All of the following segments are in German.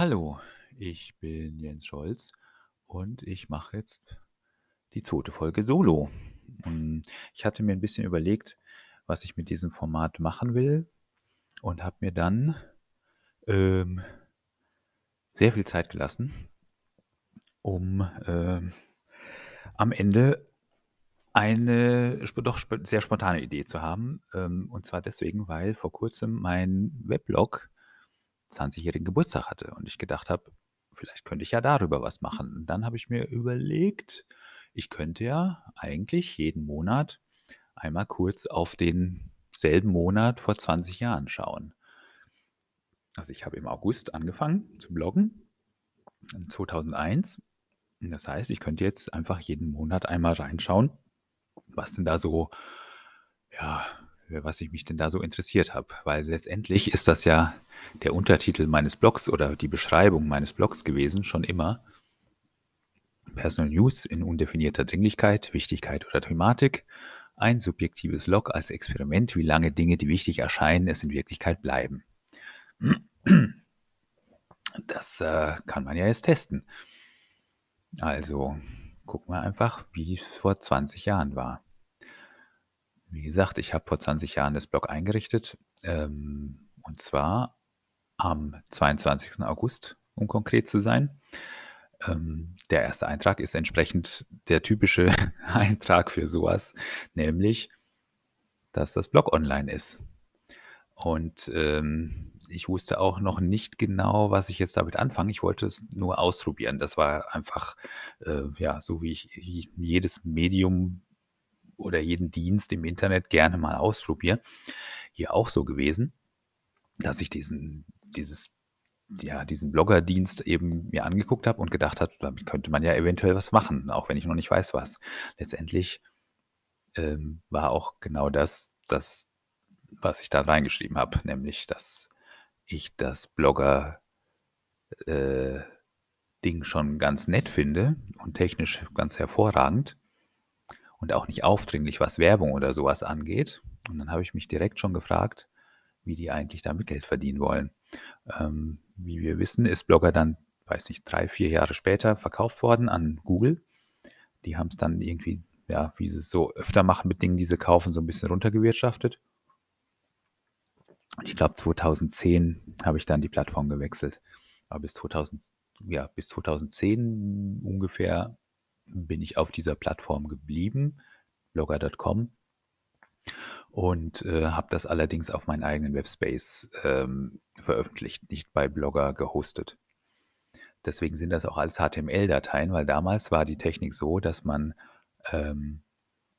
Hallo, ich bin Jens Scholz und ich mache jetzt die zweite Folge solo. Hm, ich hatte mir ein bisschen überlegt, was ich mit diesem Format machen will und habe mir dann ähm, sehr viel Zeit gelassen, um ähm, am Ende eine doch sehr spontane Idee zu haben. Ähm, und zwar deswegen, weil vor Kurzem mein Weblog 20-jährigen Geburtstag hatte und ich gedacht habe, vielleicht könnte ich ja darüber was machen. Und dann habe ich mir überlegt, ich könnte ja eigentlich jeden Monat einmal kurz auf denselben Monat vor 20 Jahren schauen. Also ich habe im August angefangen zu bloggen, 2001. Das heißt, ich könnte jetzt einfach jeden Monat einmal reinschauen, was denn da so, ja, für was ich mich denn da so interessiert habe. Weil letztendlich ist das ja der Untertitel meines Blogs oder die Beschreibung meines Blogs gewesen, schon immer. Personal News in undefinierter Dringlichkeit, Wichtigkeit oder Thematik. Ein subjektives Log als Experiment, wie lange Dinge, die wichtig erscheinen, es in Wirklichkeit bleiben. Das äh, kann man ja jetzt testen. Also gucken wir einfach, wie es vor 20 Jahren war. Wie gesagt, ich habe vor 20 Jahren das Blog eingerichtet. Ähm, und zwar am 22. August, um konkret zu sein. Ähm, der erste Eintrag ist entsprechend der typische Eintrag für sowas, nämlich, dass das Blog online ist. Und ähm, ich wusste auch noch nicht genau, was ich jetzt damit anfange. Ich wollte es nur ausprobieren. Das war einfach, äh, ja, so wie ich jedes Medium oder jeden Dienst im Internet gerne mal ausprobiere, hier auch so gewesen, dass ich diesen dieses, ja, diesen Bloggerdienst eben mir angeguckt habe und gedacht habe, damit könnte man ja eventuell was machen, auch wenn ich noch nicht weiß, was. Letztendlich ähm, war auch genau das, das, was ich da reingeschrieben habe, nämlich, dass ich das Blogger äh, Ding schon ganz nett finde und technisch ganz hervorragend und auch nicht aufdringlich, was Werbung oder sowas angeht. Und dann habe ich mich direkt schon gefragt, wie die eigentlich damit Geld verdienen wollen. Ähm, wie wir wissen, ist Blogger dann, weiß nicht, drei, vier Jahre später verkauft worden an Google. Die haben es dann irgendwie, ja, wie sie es so öfter machen mit Dingen, die sie kaufen, so ein bisschen runtergewirtschaftet. Ich glaube, 2010 habe ich dann die Plattform gewechselt. Aber bis 2000, ja, bis 2010 ungefähr bin ich auf dieser Plattform geblieben, blogger.com und äh, habe das allerdings auf meinen eigenen Webspace ähm, veröffentlicht, nicht bei Blogger gehostet. Deswegen sind das auch alles HTML-Dateien, weil damals war die Technik so, dass man, ähm,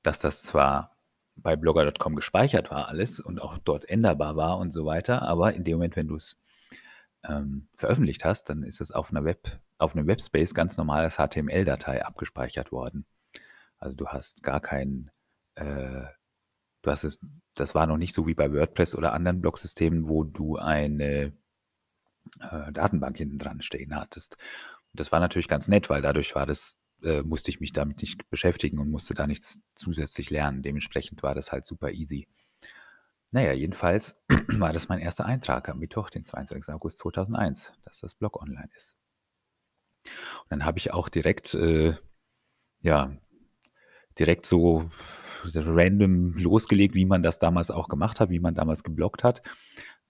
dass das zwar bei blogger.com gespeichert war alles und auch dort änderbar war und so weiter, aber in dem Moment, wenn du es ähm, veröffentlicht hast, dann ist es auf einer Web, auf einem Webspace ganz normal als HTML-Datei abgespeichert worden. Also du hast gar keinen äh, du hast es, das war noch nicht so wie bei WordPress oder anderen Blogsystemen, wo du eine äh, Datenbank hinten dran stehen hattest. Und das war natürlich ganz nett, weil dadurch war das, äh, musste ich mich damit nicht beschäftigen und musste da nichts zusätzlich lernen. Dementsprechend war das halt super easy. Naja, jedenfalls war das mein erster Eintrag am Mittwoch, den 22. August 2001, dass das Blog online ist. Und dann habe ich auch direkt, äh, ja, direkt so random losgelegt, wie man das damals auch gemacht hat, wie man damals geblockt hat.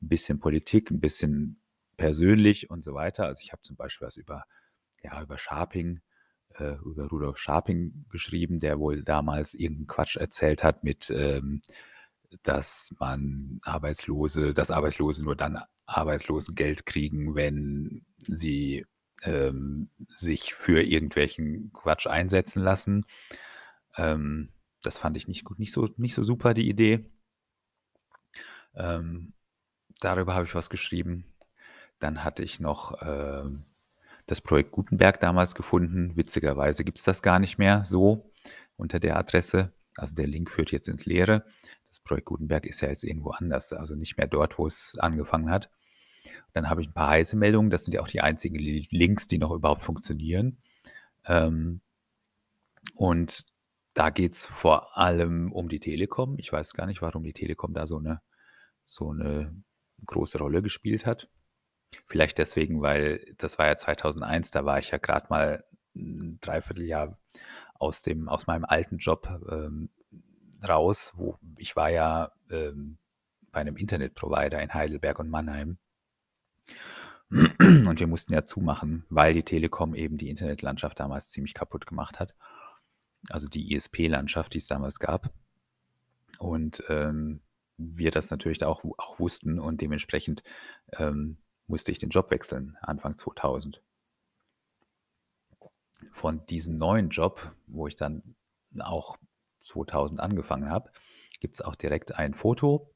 Ein bisschen Politik, ein bisschen persönlich und so weiter. Also ich habe zum Beispiel was über, ja, über Sharping, äh, über Rudolf Sharping geschrieben, der wohl damals irgendeinen Quatsch erzählt hat mit, ähm, dass man Arbeitslose, dass Arbeitslose nur dann Arbeitslosengeld kriegen, wenn sie ähm, sich für irgendwelchen Quatsch einsetzen lassen. Ähm, das fand ich nicht gut, nicht so, nicht so super, die Idee. Ähm, darüber habe ich was geschrieben. Dann hatte ich noch äh, das Projekt Gutenberg damals gefunden. Witzigerweise gibt es das gar nicht mehr so unter der Adresse. Also der Link führt jetzt ins Leere. Das Projekt Gutenberg ist ja jetzt irgendwo anders, also nicht mehr dort, wo es angefangen hat. Dann habe ich ein paar heiße Meldungen. Das sind ja auch die einzigen Links, die noch überhaupt funktionieren. Ähm, und da geht es vor allem um die Telekom. Ich weiß gar nicht, warum die Telekom da so eine, so eine große Rolle gespielt hat. Vielleicht deswegen, weil das war ja 2001, da war ich ja gerade mal ein Dreivierteljahr aus dem aus meinem alten Job, ähm, raus, wo ich war ja, ähm, bei einem Internetprovider in Heidelberg und Mannheim. Und wir mussten ja zumachen, weil die Telekom eben die Internetlandschaft damals ziemlich kaputt gemacht hat. Also die ISP-Landschaft, die es damals gab. Und ähm, wir das natürlich auch, auch wussten und dementsprechend ähm, musste ich den Job wechseln, Anfang 2000. Von diesem neuen Job, wo ich dann auch 2000 angefangen habe, gibt es auch direkt ein Foto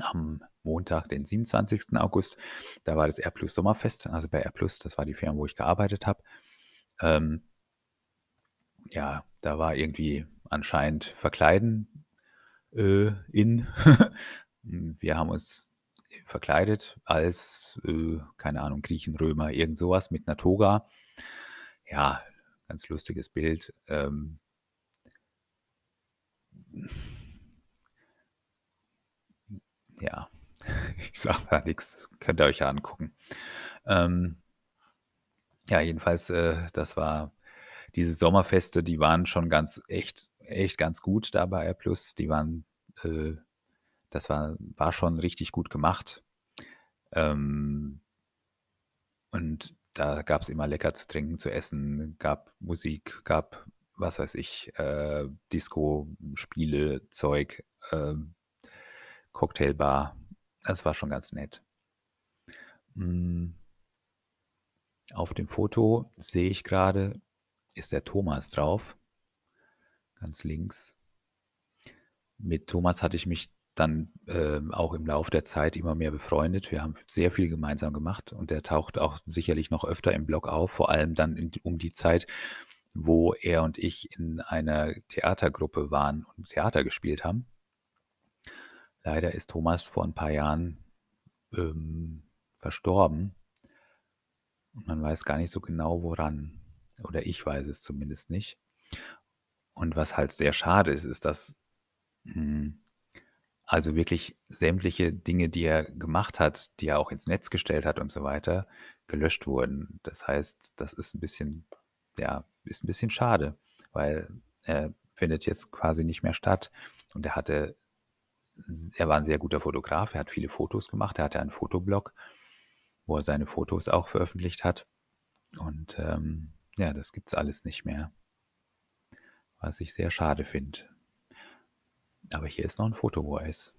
am Montag, den 27. August. Da war das R Plus Sommerfest, also bei R Plus, das war die Firma, wo ich gearbeitet habe. Ähm, ja, da war irgendwie anscheinend Verkleiden äh, in. Wir haben uns verkleidet als, äh, keine Ahnung, Griechen, Römer, irgend sowas mit einer Toga. Ja, ganz lustiges Bild. Ähm, ja, ich sage da nichts, könnt ihr euch ja angucken. Ähm, ja, jedenfalls, äh, das war diese Sommerfeste, die waren schon ganz echt, echt ganz gut da bei R+. Die waren, äh, das war, war schon richtig gut gemacht. Ähm, und da gab es immer lecker zu trinken, zu essen, gab Musik, gab, was weiß ich, äh, Disco, Spiele, Zeug, äh, Cocktailbar. Das war schon ganz nett. Hm. Auf dem Foto sehe ich gerade, ist der Thomas drauf. Ganz links. Mit Thomas hatte ich mich dann äh, auch im Laufe der Zeit immer mehr befreundet. Wir haben sehr viel gemeinsam gemacht und der taucht auch sicherlich noch öfter im Blog auf, vor allem dann in, um die Zeit, wo er und ich in einer Theatergruppe waren und Theater gespielt haben. Leider ist Thomas vor ein paar Jahren ähm, verstorben und man weiß gar nicht so genau woran. Oder ich weiß es zumindest nicht. Und was halt sehr schade ist, ist, dass hm, also wirklich sämtliche Dinge, die er gemacht hat, die er auch ins Netz gestellt hat und so weiter, gelöscht wurden. Das heißt, das ist ein bisschen, ja, ist ein bisschen schade, weil er findet jetzt quasi nicht mehr statt. Und er hatte, er war ein sehr guter Fotograf, er hat viele Fotos gemacht, er hatte einen Fotoblog, wo er seine Fotos auch veröffentlicht hat. Und ähm, ja, das gibt es alles nicht mehr. Was ich sehr schade finde. Aber hier ist noch ein Foto, wo er ist.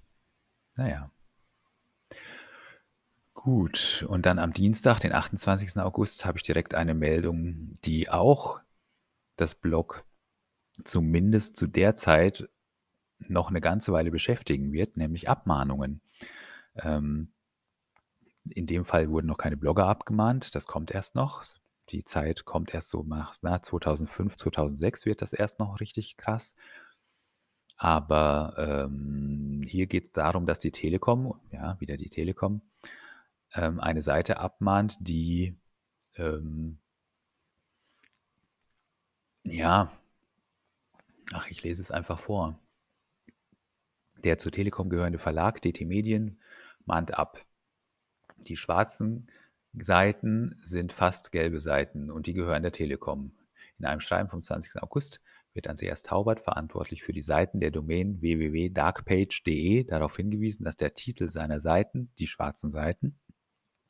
Naja. Gut, und dann am Dienstag, den 28. August, habe ich direkt eine Meldung, die auch das Blog zumindest zu der Zeit noch eine ganze Weile beschäftigen wird, nämlich Abmahnungen. Ähm, in dem Fall wurden noch keine Blogger abgemahnt, das kommt erst noch. Die Zeit kommt erst so nach na, 2005, 2006 wird das erst noch richtig krass. Aber ähm, hier geht es darum, dass die Telekom, ja, wieder die Telekom, ähm, eine Seite abmahnt, die ähm, ja, ach, ich lese es einfach vor. Der zur Telekom gehörende Verlag DT Medien mahnt ab. Die schwarzen Seiten sind fast gelbe Seiten und die gehören der Telekom. In einem Schreiben vom 20. August wird Andreas Taubert, verantwortlich für die Seiten der Domain www.darkpage.de, darauf hingewiesen, dass der Titel seiner Seiten, die schwarzen Seiten,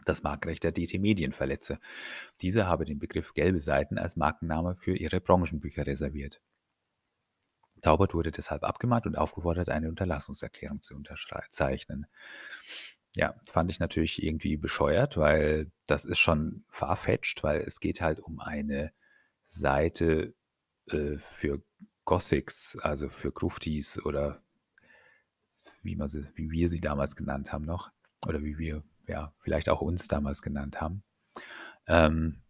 das Markenrecht der DT Medien verletze. Diese habe den Begriff gelbe Seiten als Markenname für ihre Branchenbücher reserviert. Taubert wurde deshalb abgemahnt und aufgefordert, eine Unterlassungserklärung zu unterzeichnen. Ja, fand ich natürlich irgendwie bescheuert, weil das ist schon farfetched, weil es geht halt um eine Seite äh, für Gothics, also für Gruftis oder wie, man sie, wie wir sie damals genannt haben noch, oder wie wir ja vielleicht auch uns damals genannt haben. Ähm,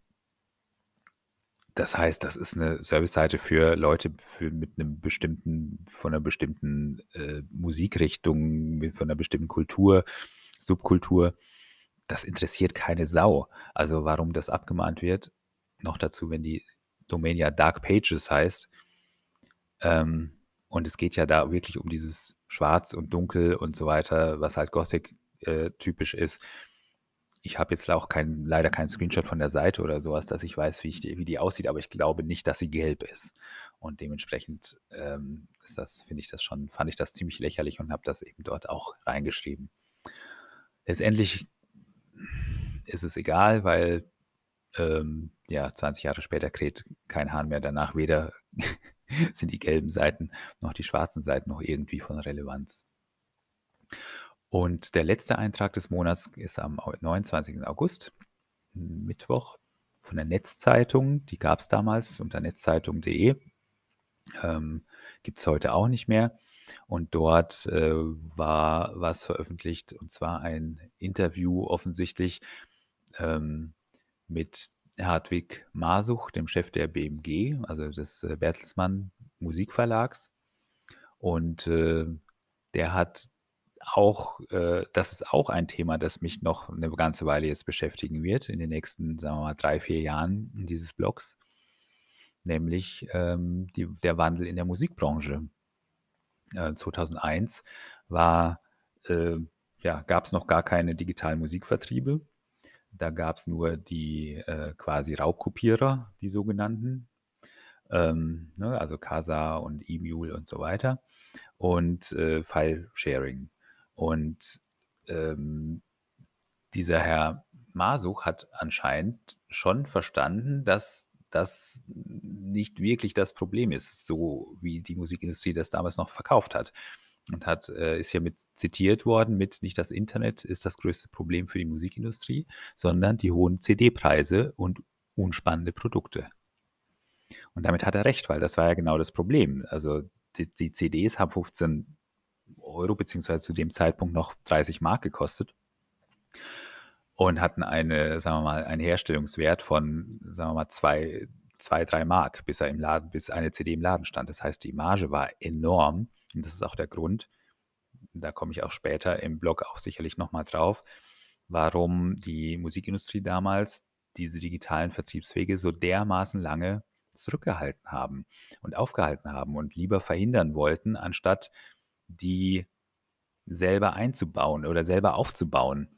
das heißt, das ist eine Service-Seite für Leute für, mit einem bestimmten, von einer bestimmten äh, Musikrichtung, mit, von einer bestimmten Kultur, Subkultur. Das interessiert keine Sau. Also warum das abgemahnt wird, noch dazu, wenn die Domain ja Dark Pages heißt. Ähm, und es geht ja da wirklich um dieses Schwarz und Dunkel und so weiter, was halt Gothic äh, typisch ist. Ich habe jetzt auch kein, leider keinen Screenshot von der Seite oder sowas, dass ich weiß, wie, ich die, wie die aussieht, aber ich glaube nicht, dass sie gelb ist. Und dementsprechend ähm, ist das, finde ich das schon, fand ich das ziemlich lächerlich und habe das eben dort auch reingeschrieben. Letztendlich ist es egal, weil ähm, ja, 20 Jahre später kräht kein Hahn mehr danach. Weder sind die gelben Seiten noch die schwarzen Seiten noch irgendwie von Relevanz. Und der letzte Eintrag des Monats ist am 29. August, Mittwoch, von der Netzzeitung. Die gab es damals unter netzzeitung.de. Ähm, Gibt es heute auch nicht mehr. Und dort äh, war was veröffentlicht, und zwar ein Interview offensichtlich ähm, mit Hartwig Masuch, dem Chef der BMG, also des äh, Bertelsmann Musikverlags. Und äh, der hat auch, äh, das ist auch ein Thema, das mich noch eine ganze Weile jetzt beschäftigen wird, in den nächsten, sagen wir mal, drei, vier Jahren dieses Blogs, nämlich ähm, die, der Wandel in der Musikbranche. Äh, 2001 war, äh, ja, gab es noch gar keine digitalen Musikvertriebe. Da gab es nur die äh, quasi Raubkopierer, die sogenannten, ähm, ne, also Casa und E-Mule und so weiter und äh, File-Sharing. Und ähm, dieser Herr Masuch hat anscheinend schon verstanden, dass das nicht wirklich das Problem ist, so wie die Musikindustrie das damals noch verkauft hat. Und hat, äh, ist mit zitiert worden mit, nicht das Internet ist das größte Problem für die Musikindustrie, sondern die hohen CD-Preise und unspannende Produkte. Und damit hat er recht, weil das war ja genau das Problem. Also die, die CDs haben 15 Euro beziehungsweise zu dem Zeitpunkt noch 30 Mark gekostet und hatten eine, sagen wir mal, einen Herstellungswert von, sagen wir mal, zwei, zwei, drei Mark, bis er im Laden, bis eine CD im Laden stand. Das heißt, die Marge war enorm und das ist auch der Grund, da komme ich auch später im Blog auch sicherlich nochmal drauf, warum die Musikindustrie damals diese digitalen Vertriebswege so dermaßen lange zurückgehalten haben und aufgehalten haben und lieber verhindern wollten, anstatt die selber einzubauen oder selber aufzubauen.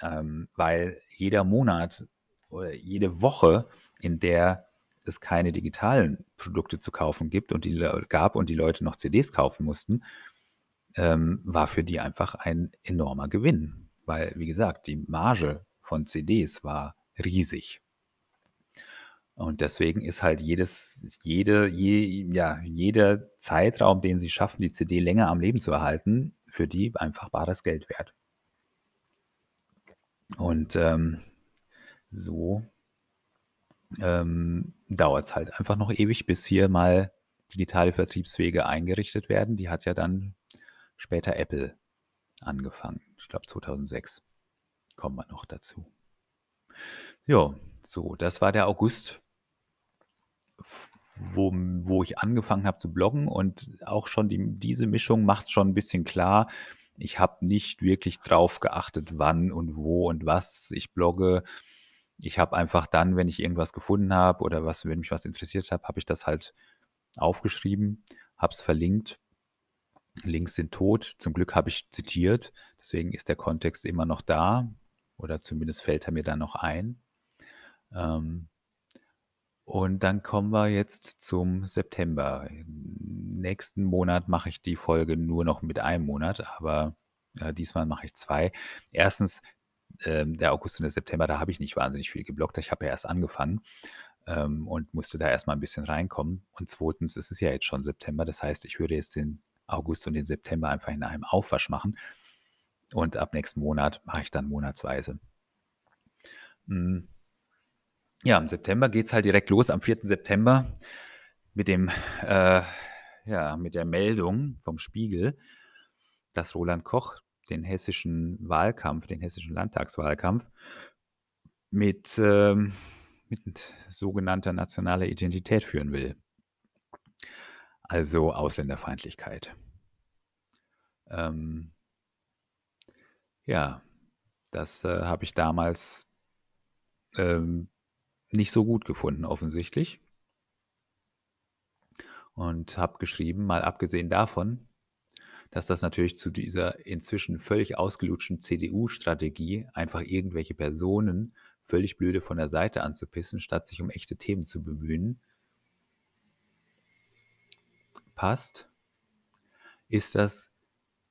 Ähm, weil jeder Monat oder jede Woche, in der es keine digitalen Produkte zu kaufen gibt und die gab und die Leute noch CDs kaufen mussten, ähm, war für die einfach ein enormer Gewinn. Weil, wie gesagt, die Marge von CDs war riesig. Und deswegen ist halt jedes, jede, je, ja, jeder Zeitraum, den sie schaffen, die CD länger am Leben zu erhalten, für die einfach bares Geld wert. Und ähm, so ähm, dauert es halt einfach noch ewig, bis hier mal digitale Vertriebswege eingerichtet werden. Die hat ja dann später Apple angefangen. Ich glaube 2006 kommen wir noch dazu. Ja, so, das war der August wo, wo ich angefangen habe zu bloggen und auch schon die, diese Mischung macht es schon ein bisschen klar. Ich habe nicht wirklich drauf geachtet, wann und wo und was ich blogge. Ich habe einfach dann, wenn ich irgendwas gefunden habe oder was, wenn mich was interessiert habe, habe ich das halt aufgeschrieben, habe es verlinkt. Links sind tot. Zum Glück habe ich zitiert. Deswegen ist der Kontext immer noch da oder zumindest fällt er mir dann noch ein. Ähm, und dann kommen wir jetzt zum September. Nächsten Monat mache ich die Folge nur noch mit einem Monat, aber äh, diesmal mache ich zwei. Erstens, ähm, der August und der September, da habe ich nicht wahnsinnig viel geblockt. Ich habe ja erst angefangen ähm, und musste da erstmal ein bisschen reinkommen. Und zweitens, es ist ja jetzt schon September, das heißt, ich würde jetzt den August und den September einfach in einem Aufwasch machen. Und ab nächsten Monat mache ich dann monatsweise. Hm. Ja, im September geht es halt direkt los, am 4. September mit dem, äh, ja, mit der Meldung vom Spiegel, dass Roland Koch den hessischen Wahlkampf, den hessischen Landtagswahlkampf mit, ähm, mit sogenannter nationaler Identität führen will. Also Ausländerfeindlichkeit. Ähm, ja, das äh, habe ich damals ähm, nicht so gut gefunden, offensichtlich. Und habe geschrieben, mal abgesehen davon, dass das natürlich zu dieser inzwischen völlig ausgelutschten CDU-Strategie, einfach irgendwelche Personen völlig blöde von der Seite anzupissen, statt sich um echte Themen zu bemühen, passt, ist das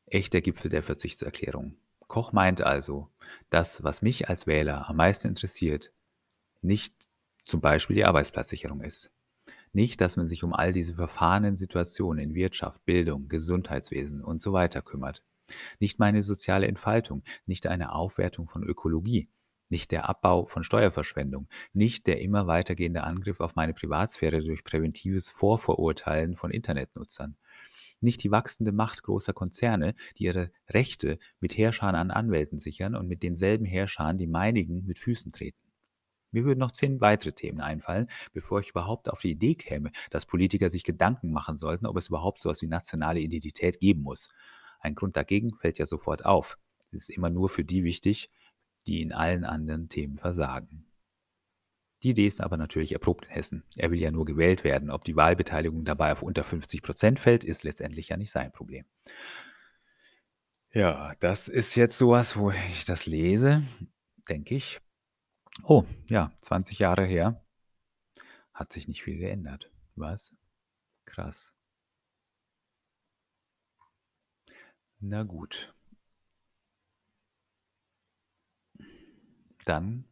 echt der Gipfel der Verzichtserklärung. Koch meint also, dass was mich als Wähler am meisten interessiert, nicht zum Beispiel die Arbeitsplatzsicherung ist. Nicht, dass man sich um all diese verfahrenen Situationen in Wirtschaft, Bildung, Gesundheitswesen und so weiter kümmert. Nicht meine soziale Entfaltung, nicht eine Aufwertung von Ökologie, nicht der Abbau von Steuerverschwendung, nicht der immer weitergehende Angriff auf meine Privatsphäre durch präventives Vorverurteilen von Internetnutzern, nicht die wachsende Macht großer Konzerne, die ihre Rechte mit Herrschern an Anwälten sichern und mit denselben Herrschern die meinigen mit Füßen treten. Mir würden noch zehn weitere Themen einfallen, bevor ich überhaupt auf die Idee käme, dass Politiker sich Gedanken machen sollten, ob es überhaupt sowas wie nationale Identität geben muss. Ein Grund dagegen fällt ja sofort auf. Es ist immer nur für die wichtig, die in allen anderen Themen versagen. Die Idee ist aber natürlich erprobt in Hessen. Er will ja nur gewählt werden. Ob die Wahlbeteiligung dabei auf unter 50 Prozent fällt, ist letztendlich ja nicht sein Problem. Ja, das ist jetzt sowas, wo ich das lese, denke ich. Oh, ja, 20 Jahre her. Hat sich nicht viel geändert. Was? Krass. Na gut. Dann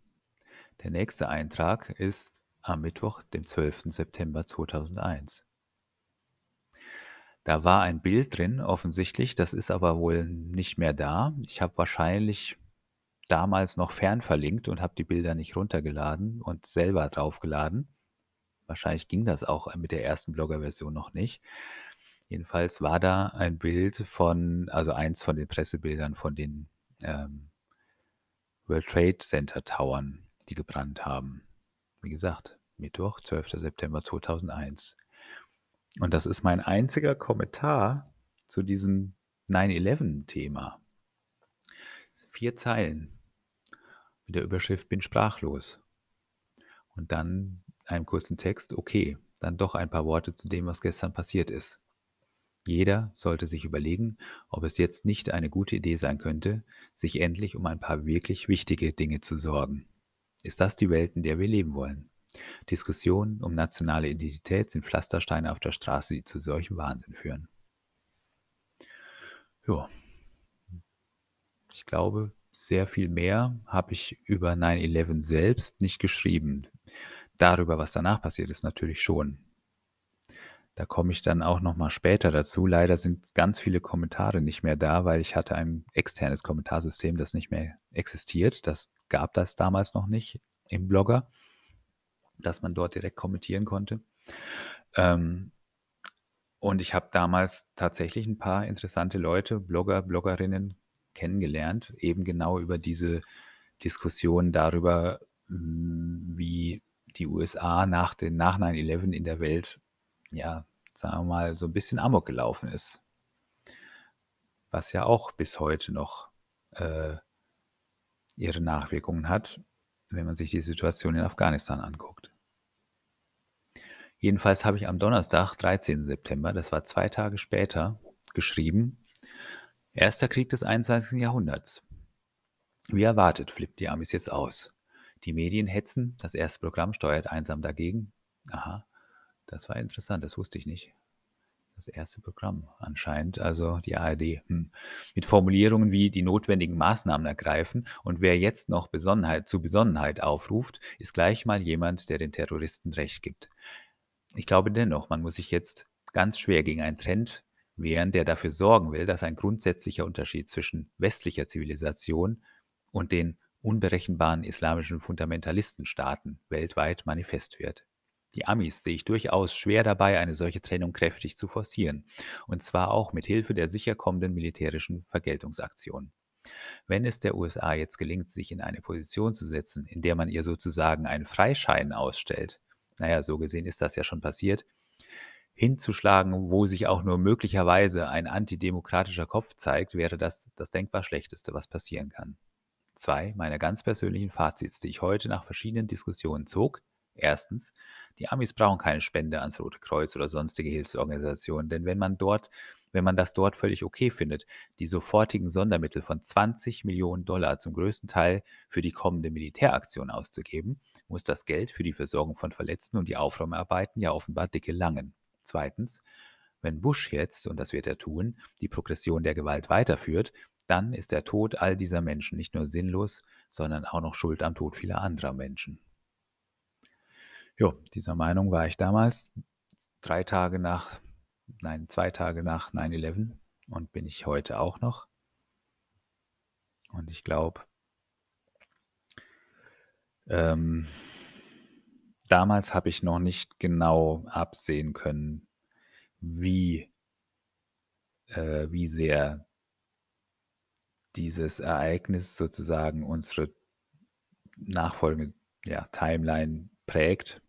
der nächste Eintrag ist am Mittwoch, dem 12. September 2001. Da war ein Bild drin, offensichtlich, das ist aber wohl nicht mehr da. Ich habe wahrscheinlich damals noch fernverlinkt und habe die Bilder nicht runtergeladen und selber draufgeladen. Wahrscheinlich ging das auch mit der ersten Blogger-Version noch nicht. Jedenfalls war da ein Bild von, also eins von den Pressebildern von den ähm, World Trade Center Towern, die gebrannt haben. Wie gesagt, Mittwoch, 12. September 2001. Und das ist mein einziger Kommentar zu diesem 9-11-Thema. Vier Zeilen mit der Überschrift Bin sprachlos. Und dann einen kurzen Text, okay, dann doch ein paar Worte zu dem, was gestern passiert ist. Jeder sollte sich überlegen, ob es jetzt nicht eine gute Idee sein könnte, sich endlich um ein paar wirklich wichtige Dinge zu sorgen. Ist das die Welt, in der wir leben wollen? Diskussionen um nationale Identität sind Pflastersteine auf der Straße, die zu solchem Wahnsinn führen. Ja, ich glaube, sehr viel mehr habe ich über 9-11 selbst nicht geschrieben. Darüber, was danach passiert ist, natürlich schon. Da komme ich dann auch noch mal später dazu. Leider sind ganz viele Kommentare nicht mehr da, weil ich hatte ein externes Kommentarsystem, das nicht mehr existiert. Das gab das damals noch nicht im Blogger, dass man dort direkt kommentieren konnte. Ähm, und ich habe damals tatsächlich ein paar interessante Leute, Blogger, Bloggerinnen kennengelernt, eben genau über diese Diskussion darüber, wie die USA nach den nach 9/11 in der Welt ja, sagen wir mal, so ein bisschen Amok gelaufen ist. Was ja auch bis heute noch äh, ihre Nachwirkungen hat, wenn man sich die Situation in Afghanistan anguckt. Jedenfalls habe ich am Donnerstag, 13. September, das war zwei Tage später, geschrieben, Erster Krieg des 21. Jahrhunderts. Wie erwartet flippt die Amis jetzt aus. Die Medien hetzen, das erste Programm steuert einsam dagegen. Aha. Das war interessant, das wusste ich nicht. Das erste Programm anscheinend, also die ARD. Hm. Mit Formulierungen wie die notwendigen Maßnahmen ergreifen und wer jetzt noch Besonnenheit, zu Besonnenheit aufruft, ist gleich mal jemand, der den Terroristen Recht gibt. Ich glaube dennoch, man muss sich jetzt ganz schwer gegen einen Trend wehren, der dafür sorgen will, dass ein grundsätzlicher Unterschied zwischen westlicher Zivilisation und den unberechenbaren islamischen Fundamentalistenstaaten weltweit manifest wird. Die Amis sehe ich durchaus schwer dabei, eine solche Trennung kräftig zu forcieren, und zwar auch mit Hilfe der sicher kommenden militärischen Vergeltungsaktionen. Wenn es der USA jetzt gelingt, sich in eine Position zu setzen, in der man ihr sozusagen einen Freischein ausstellt, naja, so gesehen ist das ja schon passiert, hinzuschlagen, wo sich auch nur möglicherweise ein antidemokratischer Kopf zeigt, wäre das das denkbar Schlechteste, was passieren kann. Zwei meiner ganz persönlichen Fazits, die ich heute nach verschiedenen Diskussionen zog. Erstens, die Amis brauchen keine Spende ans Rote Kreuz oder sonstige Hilfsorganisationen, denn wenn man dort wenn man das dort völlig okay findet, die sofortigen Sondermittel von 20 Millionen Dollar zum größten Teil für die kommende Militäraktion auszugeben, muss das Geld für die Versorgung von Verletzten und die Aufräumarbeiten ja offenbar dicke langen. Zweitens, wenn Bush jetzt, und das wird er tun, die Progression der Gewalt weiterführt, dann ist der Tod all dieser Menschen nicht nur sinnlos, sondern auch noch schuld am Tod vieler anderer Menschen. Jo, dieser Meinung war ich damals, drei Tage nach, nein, zwei Tage nach 9-11 und bin ich heute auch noch. Und ich glaube, ähm, damals habe ich noch nicht genau absehen können, wie, äh, wie sehr dieses Ereignis sozusagen unsere nachfolgende ja, Timeline prägt.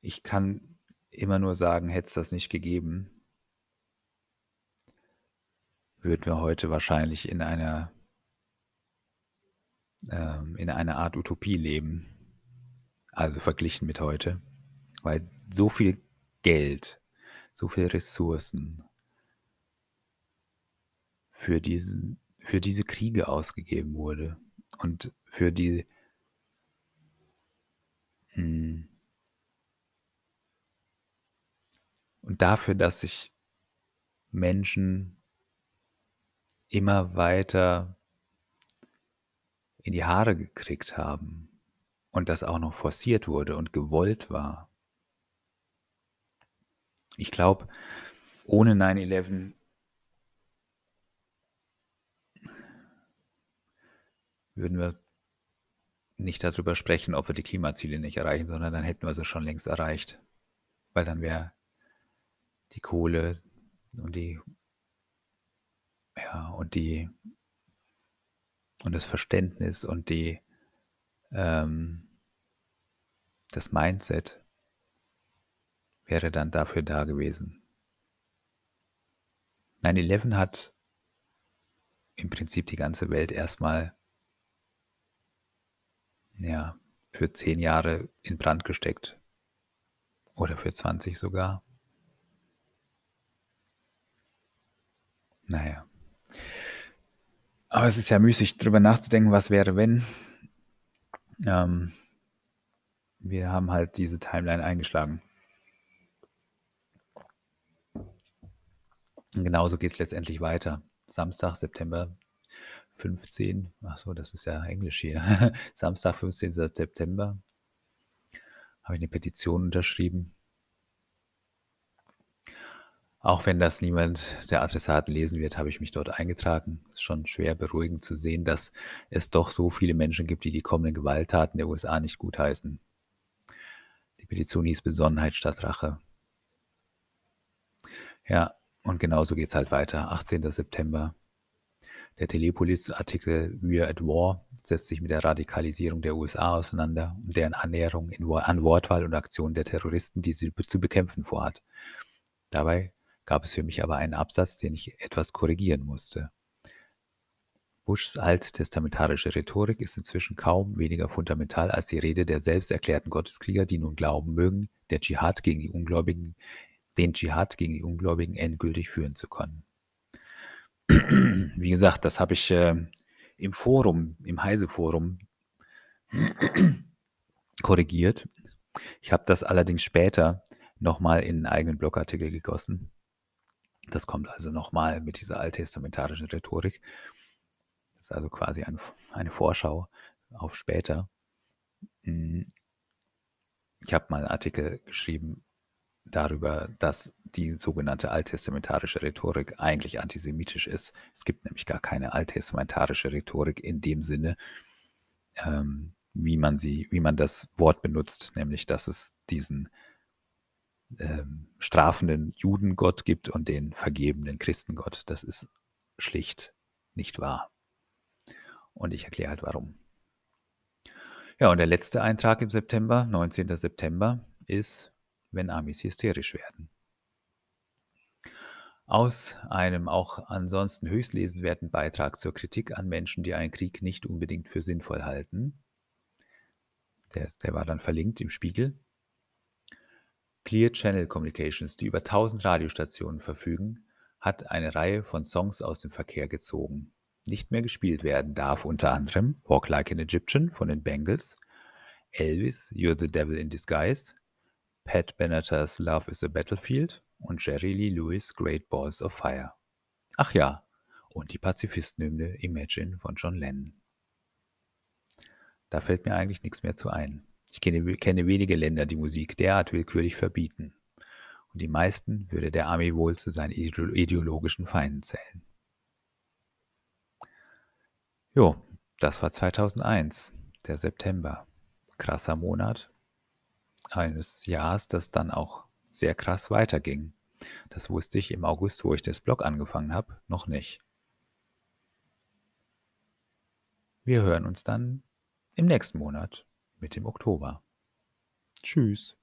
Ich kann immer nur sagen, hätte es das nicht gegeben, würden wir heute wahrscheinlich in einer ähm, in einer Art Utopie leben. Also verglichen mit heute. Weil so viel Geld, so viele Ressourcen für, diesen, für diese Kriege ausgegeben wurde und für die hm, und dafür, dass sich Menschen immer weiter in die Haare gekriegt haben und das auch noch forciert wurde und gewollt war. Ich glaube, ohne 9-11 würden wir nicht darüber sprechen, ob wir die Klimaziele nicht erreichen, sondern dann hätten wir sie schon längst erreicht. Weil dann wäre die Kohle und die ja, und die und das Verständnis und die ähm, das Mindset wäre dann dafür da gewesen. 9-11 hat im Prinzip die ganze Welt erstmal ja, für zehn Jahre in Brand gesteckt. Oder für 20 sogar. Naja. Aber es ist ja müßig, darüber nachzudenken, was wäre, wenn. Ähm, wir haben halt diese Timeline eingeschlagen. Und genauso geht es letztendlich weiter. Samstag, September 15, ach so, das ist ja Englisch hier. Samstag, 15. September habe ich eine Petition unterschrieben. Auch wenn das niemand der Adressaten lesen wird, habe ich mich dort eingetragen. Es ist schon schwer beruhigend zu sehen, dass es doch so viele Menschen gibt, die die kommenden Gewalttaten der USA nicht gutheißen. Die Petition hieß Besonnenheit statt Rache. Ja, und genauso geht es halt weiter. 18. September. Der Telepolis-Artikel We're at War setzt sich mit der Radikalisierung der USA auseinander und deren Annäherung an Wortwahl und Aktionen der Terroristen, die sie zu bekämpfen vorhat. Dabei gab es für mich aber einen Absatz, den ich etwas korrigieren musste. Bushs alttestamentarische Rhetorik ist inzwischen kaum weniger fundamental als die Rede der selbsterklärten Gotteskrieger, die nun glauben mögen, der Dschihad gegen die Ungläubigen, den Dschihad gegen die Ungläubigen endgültig führen zu können. Wie gesagt, das habe ich äh, im Forum, im Heise-Forum korrigiert. Ich habe das allerdings später nochmal in einen eigenen Blogartikel gegossen. Das kommt also nochmal mit dieser alttestamentarischen Rhetorik. Das ist also quasi eine, eine Vorschau auf später. Hm. Ich habe mal einen Artikel geschrieben darüber, dass die sogenannte alttestamentarische Rhetorik eigentlich antisemitisch ist. Es gibt nämlich gar keine alttestamentarische Rhetorik in dem Sinne, ähm, wie man sie, wie man das Wort benutzt, nämlich dass es diesen ähm, strafenden Judengott gibt und den vergebenen Christengott. Das ist schlicht nicht wahr. Und ich erkläre halt warum. Ja, und der letzte Eintrag im September, 19. September, ist, wenn Amis hysterisch werden. Aus einem auch ansonsten höchst lesenswerten Beitrag zur Kritik an Menschen, die einen Krieg nicht unbedingt für sinnvoll halten, Der, der war dann verlinkt im Spiegel. Clear Channel Communications, die über 1000 Radiostationen verfügen, hat eine Reihe von Songs aus dem Verkehr gezogen. Nicht mehr gespielt werden darf unter anderem Walk Like an Egyptian von den Bengals, Elvis, You're the Devil in Disguise, Pat Benatar's Love is a Battlefield und Jerry Lee Lewis Great Balls of Fire. Ach ja, und die Pazifistenhymne Imagine von John Lennon. Da fällt mir eigentlich nichts mehr zu ein. Ich kenne, kenne wenige Länder, die Musik derart willkürlich verbieten. Und die meisten würde der Army wohl zu seinen ideologischen Feinden zählen. Jo, das war 2001, der September. Krasser Monat eines Jahres, das dann auch sehr krass weiterging. Das wusste ich im August, wo ich das Blog angefangen habe, noch nicht. Wir hören uns dann im nächsten Monat mit dem Oktober. Tschüss.